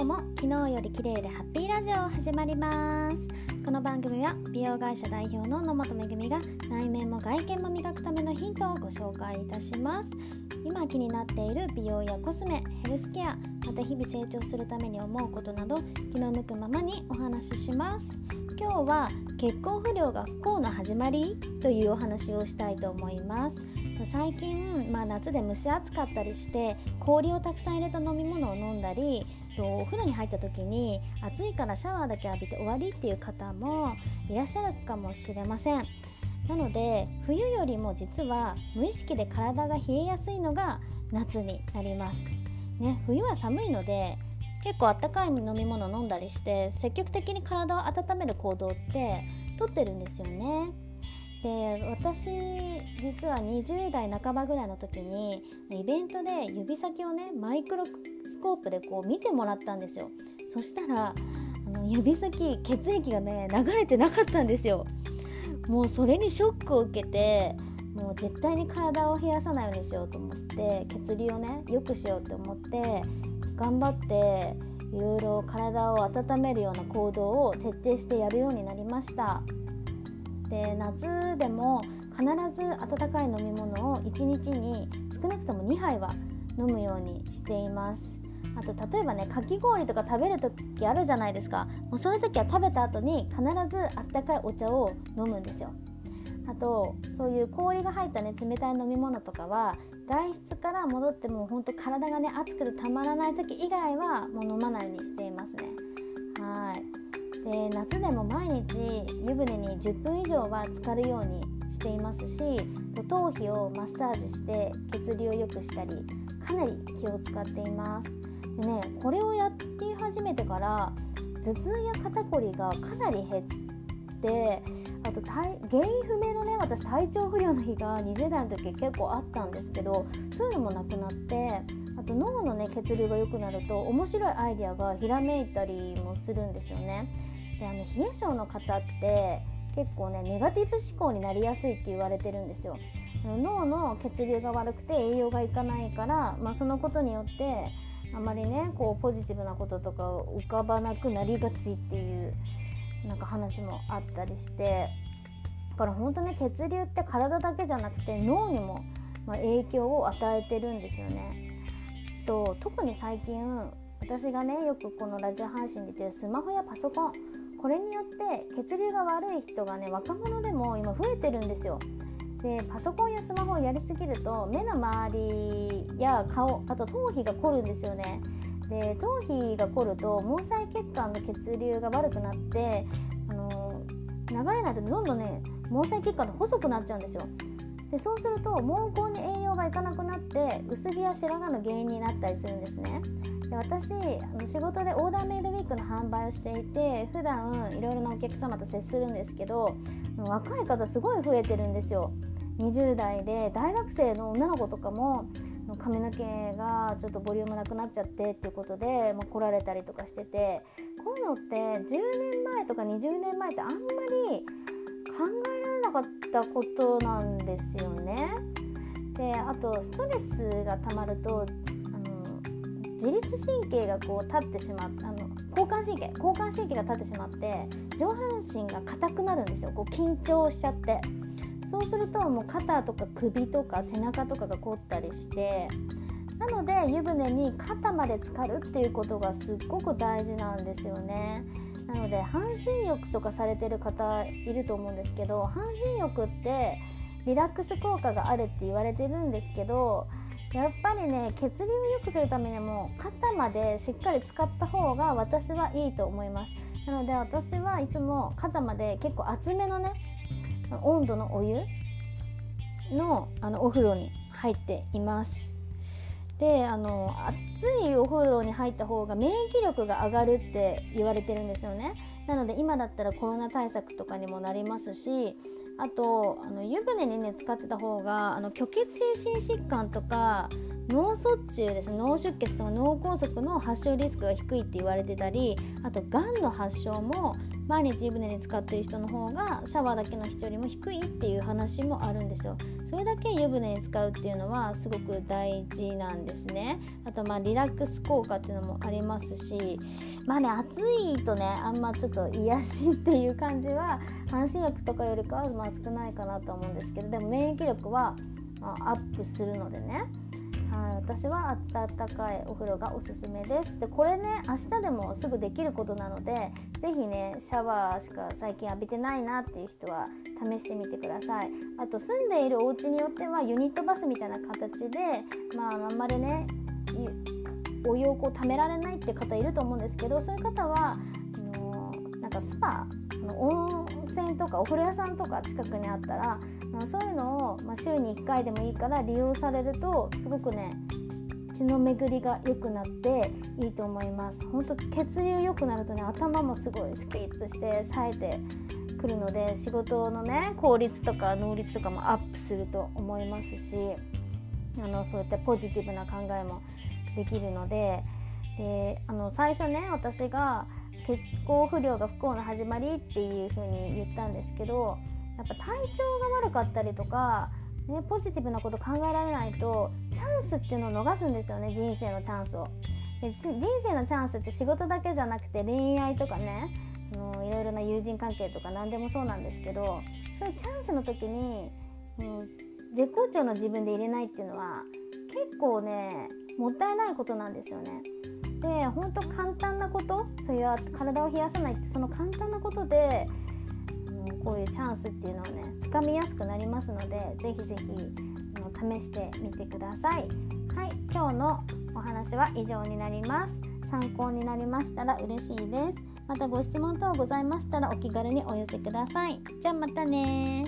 日も昨日より綺麗でハッピーラジオ始まります。この番組は美容会社代表の野本めぐみが内面も外見も磨くためのヒントをご紹介いたします今気になっている美容やコスメヘルスケアまた日々成長するために思うことなど気の向くままにお話しします。今日は結婚不良が不幸の始まりというお話をしたいと思います。最近、まあ、夏で蒸し暑かったりして氷をたくさん入れた飲み物を飲んだりとお風呂に入った時に暑いからシャワーだけ浴びて終わりっていう方もいらっしゃるかもしれません。なので冬よりも実は無意識で体が冷えやすいのが夏になります、ね、冬は寒いので結構あったかい飲み物飲んだりして積極的に体を温める行動ってとってるんですよね。で私実は20代半ばぐらいの時にイベントで指先をねマイクロスコープでこう見てもらったんですよ。そしたらあの指先血液がね流れてなかったんですよ。もうそれにショックを受けてもう絶対に体を冷やさないようにしようと思って血流をね良くしようと思って頑張っていろいろ体を温めるような行動を徹底してやるようになりました。で夏でも必ず温かい飲み物を1日に少なくとも2杯は飲むようにしています。あと例えばねかき氷とか食べる時あるじゃないですか。もうそういう時は食べた後に必ずあったかいお茶を飲むんですよ。あとそういう氷が入ったね冷たい飲み物とかは外出から戻っても本当体がね熱くてたまらない時以外はもう飲まないようにしていますね。はい。で夏でも毎日湯船に10分以上は浸かるようにしていますし頭皮をマッサージして血流を良くしたりかなり気を使っています。でねこれをやって始めてから頭痛や肩こりがかなり減ってあと原因不明のね私体調不良の日が20代の時結構あったんですけどそういうのもなくなってと脳のね血流が良くなると面白いアイデアがひらめいたりもするんですよね。であの冷え性の方って結構ねネガティブ思考になりやすいって言われてるんですよ。脳の血流が悪くて栄養がいかないから、まあ、そのことによってあまりねこうポジティブなこととか浮かばなくなりがちっていうなんか話もあったりしてだから本当ね血流って体だけじゃなくて脳にも影響を与えてるんですよね。と特に最近私がねよくこのラジオ配信で言ってるスマホやパソコンこれによって血流が悪い人がね若者でも今増えてるんですよ。でパソコンやスマホをやりすぎると目の周りや顔あと頭皮が凝るんですよね。で頭皮が凝ると毛細血管の血流が悪くなってあの流れないとどんどんね毛細血管って細くなっちゃうんですよ。でそうすると毛根に栄がいかなくなって薄毛や白髪の原因になったりするんですね。で私仕事でオーダーメイドウィークの販売をしていて普段いろいろなお客様と接するんですけど若い方すごい増えてるんですよ20代で大学生の女の子とかも髪の毛がちょっとボリュームなくなっちゃってっていうことで、まあ、来られたりとかしててこういうのって10年前とか20年前ってあんまり考えられなかったことなんですよね。であとストレスがたまると自律神経がこう立ってしまってあの交感神経交感神経が立ってしまって上半身が硬くなるんですよ。こう緊張しちゃって。そうするともう肩とか首とか背中とかが凝ったりしてなので湯船に肩まで浸かるっていうことがすっごく大事なんですよね。なので半身浴とかされてる方いると思うんですけど半身浴ってリラックス効果があるって言われてるんですけどやっぱりね血流を良くするためにも肩までしっかり使った方が私はいいと思います。なので私はいつも肩まで結構厚めのね温度のお湯のあのお風呂に入っています。であの熱いお風呂に入った方が免疫力が上がるって言われてるんですよね。なので今だったらコロナ対策とかにもなりますしあとあの湯船にね使ってた方があの虚血性心疾患とか脳卒中ですね脳出血とか脳梗塞の発症リスクが低いって言われてたりあとがんの発症も毎日湯船に浸かってる人の方がシャワーだけの人よりも低いっていう話もあるんですよ。それだけ湯船に使うっていうのはすごく大事なんですね。あとまあリラックス効果っていうのもありますしまあね暑いとねあんまちょっと癒しっていう感じは半身浴とかよりかはまあ少ないかなと思うんですけどでも免疫力はアップするのでね。はい、私は温かいお風呂がおすすめです。でこれね明日でもすぐできることなので是非ねシャワーしか最近浴びてないなっていう人は試してみてください。あと住んでいるお家によってはユニットバスみたいな形でまああんまりねお湯をこう貯められないって方いると思うんですけどそういう方はなんかスパの温泉とかお風呂屋さんとか近くにあったらまあ、そういうのを、まあ、週に1回でもいいから利用されるとすごくね血の巡りが良くなっていいと思います。本当血流良くなるとね頭もすごいスキッとして冴えてくるので仕事のね効率とか能率とかもアップすると思いますしあのそうやってポジティブな考えもできるのでであの最初ね私が血行不良が不幸の始まりっていう風に言ったんですけどやっぱ体調が悪かったりとか、ね、ポジティブなこと考えられないとチャンスっていうのを逃すんですよね人生のチャンスを。で人生のチャンスって仕事だけじゃなくて恋愛とかねあのいろいろな友人関係とか何でもそうなんですけどそういうチャンスの時に、うん、絶好調の自分で入れないっていうのは結構ねもったいないことなんですよね。で本当簡単なことそういう体を冷やさないってその簡単なことでこういうチャンスっていうのをねつかみやすくなりますのでぜひぜひ試してみてください。はい今日のお話は以上になります。参考になりましたら嬉しいです。またご質問等ございましたらお気軽にお寄せください。じゃあまたね